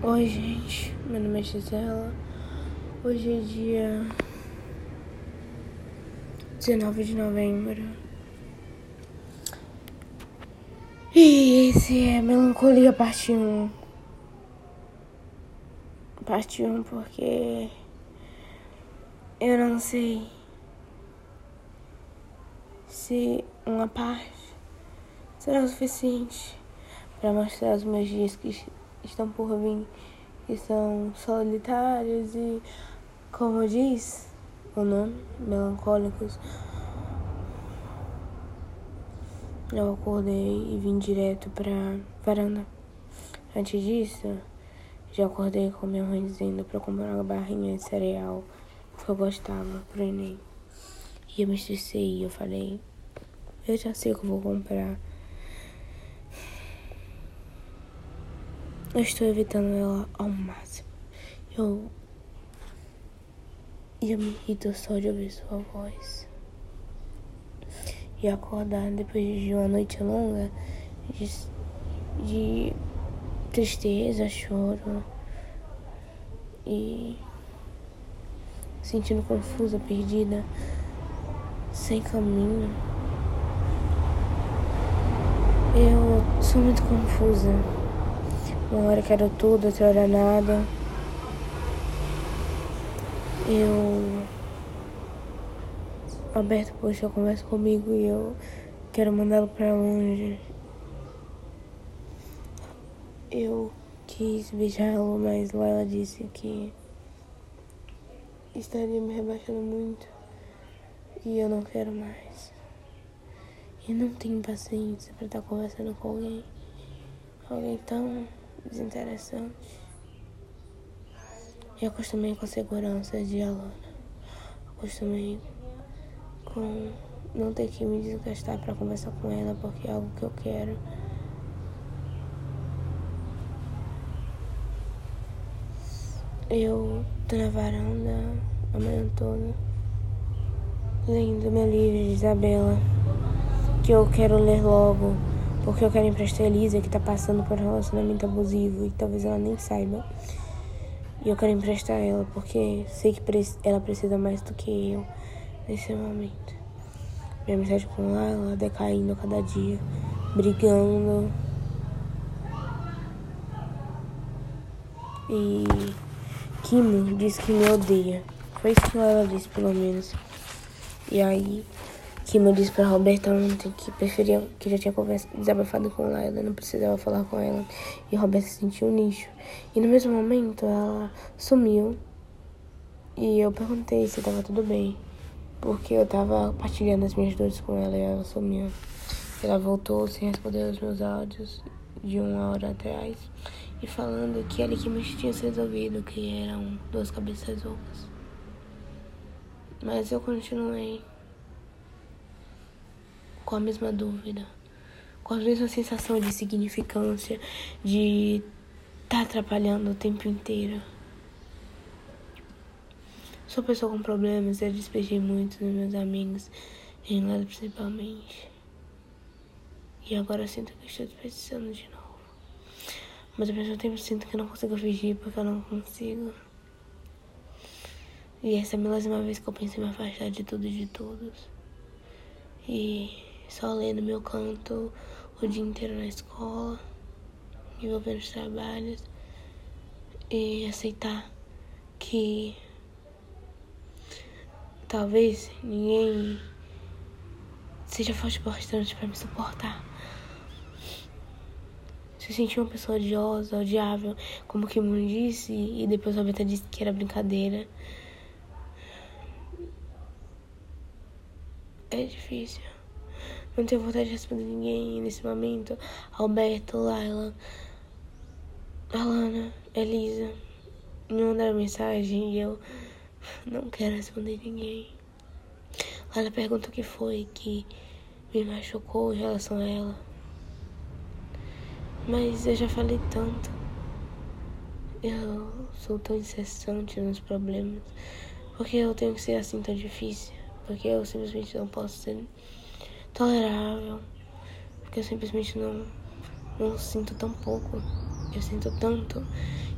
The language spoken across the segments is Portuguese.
Oi, gente. Meu nome é Gisela. Hoje é dia 19 de novembro. E esse é Melancolia Parte 1. Parte 1 porque eu não sei se uma parte será o suficiente para mostrar os meus dias que estão por vir, que são solitários e, como diz o nome, melancólicos. Eu acordei e vim direto pra varanda. Antes disso, já acordei com minha mãe dizendo pra comprar uma barrinha de cereal que eu gostava pro Enem. E eu me estressei e eu falei, eu já sei o que eu vou comprar. Eu estou evitando ela ao máximo. Eu. E eu me irrito só de ouvir sua voz. E acordar depois de uma noite longa de, de tristeza, choro e sentindo confusa, perdida, sem caminho. Eu sou muito confusa. Uma hora quero tudo, outra hora nada. Eu. Alberto puxa, conversa comigo e eu quero mandá-lo pra longe. Eu quis beijá-lo, mas lá ela disse que estaria me rebaixando muito e eu não quero mais. E não tenho paciência para estar conversando com alguém, alguém tão desinteressante. E acostumei com a segurança de Alana. Acostumei com não ter que me desgastar para conversar com ela porque é algo que eu quero. Eu tô na varanda a manhã toda lendo meu livro de Isabela que eu quero ler logo porque eu quero emprestar a Elisa, que tá passando por um relacionamento abusivo e talvez ela nem saiba. E eu quero emprestar ela, porque sei que ela precisa mais do que eu nesse momento. Minha amizade com ela, ela decaindo a cada dia, brigando. E Kimo disse que me odeia. Foi isso que ela disse, pelo menos. E aí que eu disse pra Roberta ontem que preferia, que já tinha conversado, desabafado com ela, não precisava falar com ela. E Roberta se sentiu um lixo. E no mesmo momento ela sumiu. E eu perguntei se tava tudo bem. Porque eu tava partilhando as minhas dores com ela e ela sumiu. Ela voltou sem responder os meus áudios de uma hora atrás. E falando que ela que me tinha se resolvido, que eram duas cabeças ocas. Mas eu continuei com a mesma dúvida, com a mesma sensação de significância, de estar tá atrapalhando o tempo inteiro. Sou pessoa com problemas, eu despejei muito dos meus amigos, em lado principalmente. E agora eu sinto que estou desperdiçando de novo. Mas ao mesmo tempo sinto que não consigo fingir porque eu não consigo. E essa é a milésima vez que eu penso em me afastar de tudo e de todos. E só lendo meu canto o dia inteiro na escola, envolvendo os trabalhos e aceitar que talvez ninguém seja forte bastante para me suportar. Se sentir uma pessoa odiosa, odiável, como que me disse, e depois a Beta disse que era brincadeira. É difícil. Não tenho vontade de responder ninguém nesse momento. Alberto, Laila, Alana, Elisa. Me mandaram mensagem e eu não quero responder ninguém. Laila pergunta o que foi que me machucou em relação a ela. Mas eu já falei tanto. Eu sou tão incessante nos problemas. Porque eu tenho que ser assim tão difícil? Porque eu simplesmente não posso ser tolerável. Porque eu simplesmente não, não sinto tão pouco. Eu sinto tanto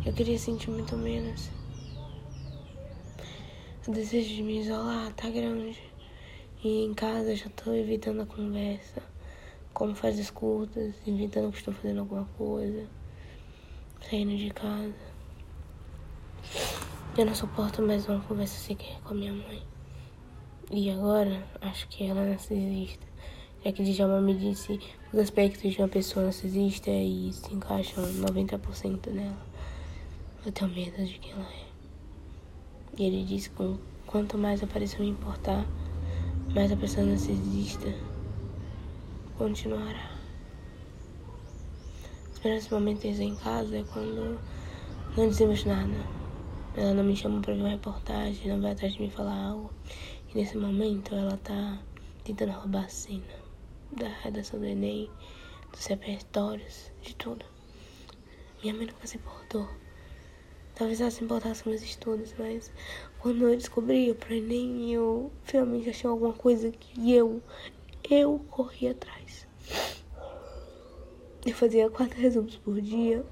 Eu queria sentir muito menos. O desejo de me isolar tá grande. E em casa já tô evitando a conversa. Como faz escutas, evitando que estou fazendo alguma coisa. Saindo de casa. Eu não suporto mais uma conversa sequer com a minha mãe. E agora, acho que ela é narcisista. Já que Djalma me disse os aspectos de uma pessoa narcisista e se encaixam 90% nela. Eu tenho medo de quem ela é. E ele disse que quanto mais eu pareço me importar, mais a pessoa narcisista continuará. Os primeiros momentos em casa é quando não dizemos nada. Ela não me chama para ver uma reportagem, não vai atrás de me falar algo. E nesse momento ela tá tentando roubar a cena da redação do Enem, dos repertórios, de tudo. Minha mãe nunca se importou. Talvez ela se importasse com meus estudos, mas quando eu descobri pro Enem, eu finalmente achei alguma coisa que eu, eu corri atrás. Eu fazia quatro resumos por dia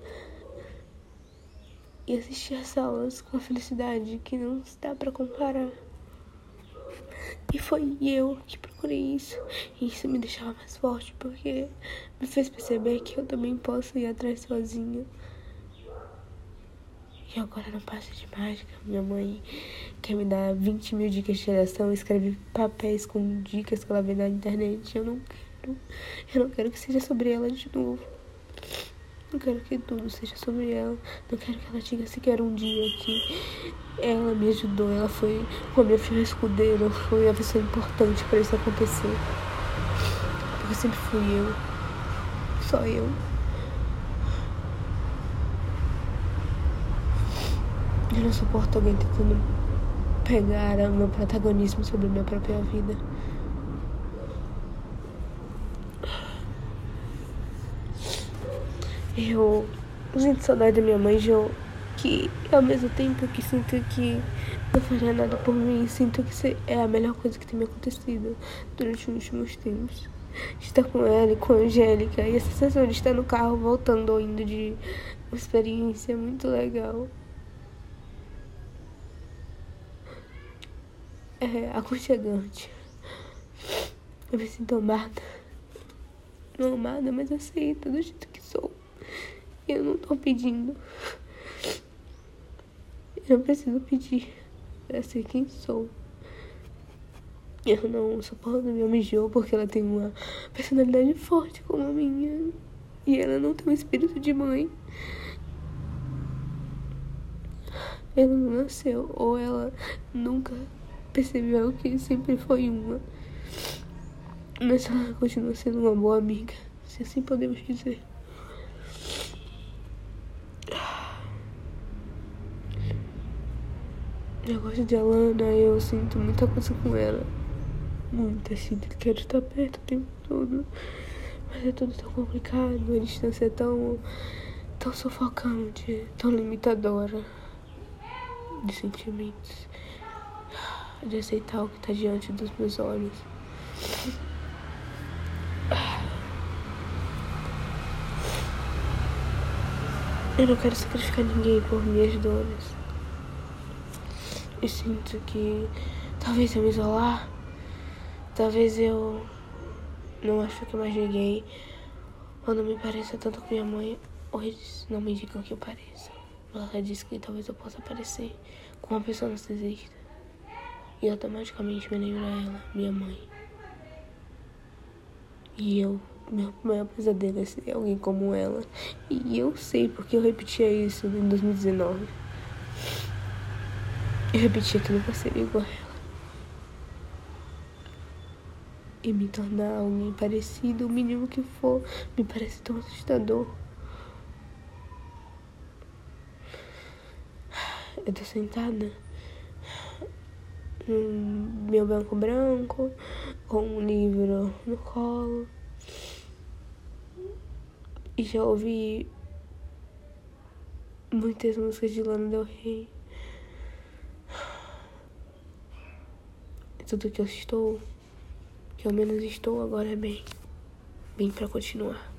e assistia as aulas com a felicidade que não dá para comparar. E foi eu que procurei isso. E isso me deixava mais forte, porque me fez perceber que eu também posso ir atrás sozinha. E agora não passa de mágica. Minha mãe quer me dar 20 mil dicas de geração, escreve papéis com dicas que ela vê na internet. Eu não quero. Eu não quero que seja sobre ela de novo. Não quero que tudo seja sobre ela. Não quero que ela diga sequer um dia que ela me ajudou. Ela foi uma minha filha escudeira. Foi a pessoa importante para isso acontecer. Porque sempre fui eu. Só eu. Eu não suporto alguém tentando pegar o meu protagonismo sobre a minha própria vida. Eu sinto saudade da minha mãe, Jo, que ao mesmo tempo que sinto que não faria nada por mim, sinto que é a melhor coisa que tem me acontecido durante os últimos tempos. Estar com ela e com a Angélica e a sensação de estar no carro voltando ou indo de uma experiência muito legal. É aconchegante. Eu me sinto amada. Não amada, mas aceita do jeito que sou. Eu não tô pedindo. Eu não preciso pedir pra ser quem sou. Eu não suporto minha mijô porque ela tem uma personalidade forte como a minha. E ela não tem um espírito de mãe. Ela não nasceu, ou ela nunca percebeu que sempre foi uma. Mas ela continua sendo uma boa amiga, se assim podemos dizer. Eu gosto de Alana, eu sinto muita coisa com ela. Muita, que quero estar perto o tempo todo. Mas é tudo tão complicado, a distância é tão, tão sufocante, tão limitadora de sentimentos. De aceitar o que está diante dos meus olhos. Eu não quero sacrificar ninguém por minhas dores. Eu sinto que talvez eu me isolar, talvez eu não acho que mais ninguém, ou não me pareça tanto com minha mãe, ou eles não me indicam que eu pareça. Ela disse que talvez eu possa aparecer com uma pessoa narcisista. E automaticamente me lembro ela, minha mãe. E eu, meu maior pesadelo é ser alguém como ela. E eu sei porque eu repetia isso em 2019. Eu repetia que nunca seria igual a ela. E me tornar alguém parecido, o mínimo que for, me parece tão assustador. Eu tô sentada no meu banco branco, com um livro no colo. E já ouvi muitas músicas de Lana Del Rey. Tudo que eu estou, que ao menos estou agora é bem, bem para continuar.